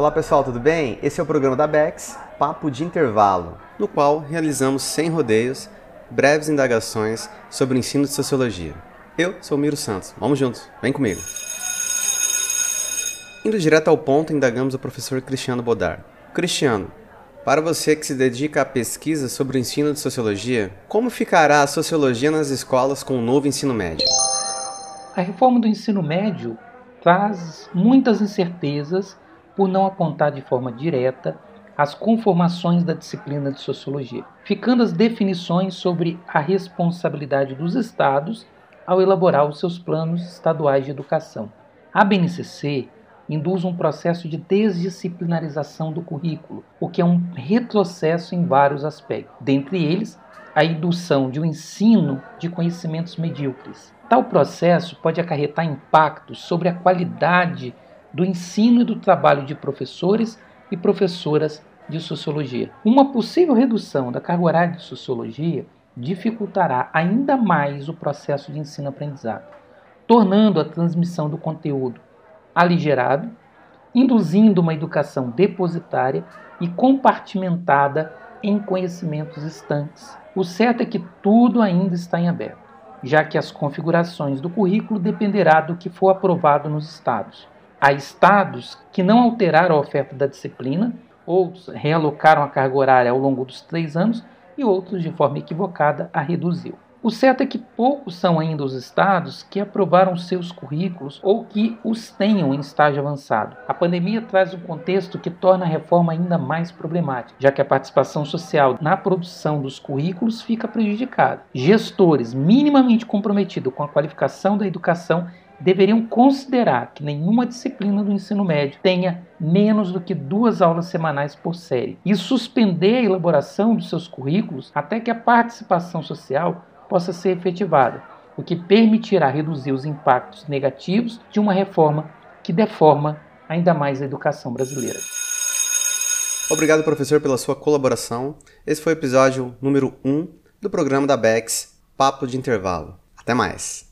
Olá pessoal, tudo bem? Esse é o programa da Bex, Papo de Intervalo, no qual realizamos sem rodeios breves indagações sobre o ensino de sociologia. Eu sou o Miro Santos, vamos juntos, vem comigo. Indo direto ao ponto, indagamos o professor Cristiano Bodar. Cristiano, para você que se dedica à pesquisa sobre o ensino de sociologia, como ficará a sociologia nas escolas com o novo ensino médio? A reforma do ensino médio traz muitas incertezas por não apontar de forma direta as conformações da disciplina de sociologia, ficando as definições sobre a responsabilidade dos estados ao elaborar os seus planos estaduais de educação. A BNCC induz um processo de desdisciplinarização do currículo, o que é um retrocesso em vários aspectos, dentre eles a indução de um ensino de conhecimentos medíocres. Tal processo pode acarretar impactos sobre a qualidade do ensino e do trabalho de professores e professoras de sociologia. Uma possível redução da carga horária de sociologia dificultará ainda mais o processo de ensino-aprendizado, tornando a transmissão do conteúdo aligerado, induzindo uma educação depositária e compartimentada em conhecimentos estanques. O certo é que tudo ainda está em aberto, já que as configurações do currículo dependerá do que for aprovado nos estados. Há estados que não alteraram a oferta da disciplina, outros realocaram a carga horária ao longo dos três anos e outros, de forma equivocada, a reduziu. O certo é que poucos são ainda os estados que aprovaram seus currículos ou que os tenham em estágio avançado. A pandemia traz um contexto que torna a reforma ainda mais problemática, já que a participação social na produção dos currículos fica prejudicada. Gestores minimamente comprometidos com a qualificação da educação deveriam considerar que nenhuma disciplina do ensino médio tenha menos do que duas aulas semanais por série e suspender a elaboração dos seus currículos até que a participação social possa ser efetivada, o que permitirá reduzir os impactos negativos de uma reforma que deforma ainda mais a educação brasileira. Obrigado, professor, pela sua colaboração. Esse foi o episódio número 1 do programa da BEX Papo de Intervalo. Até mais!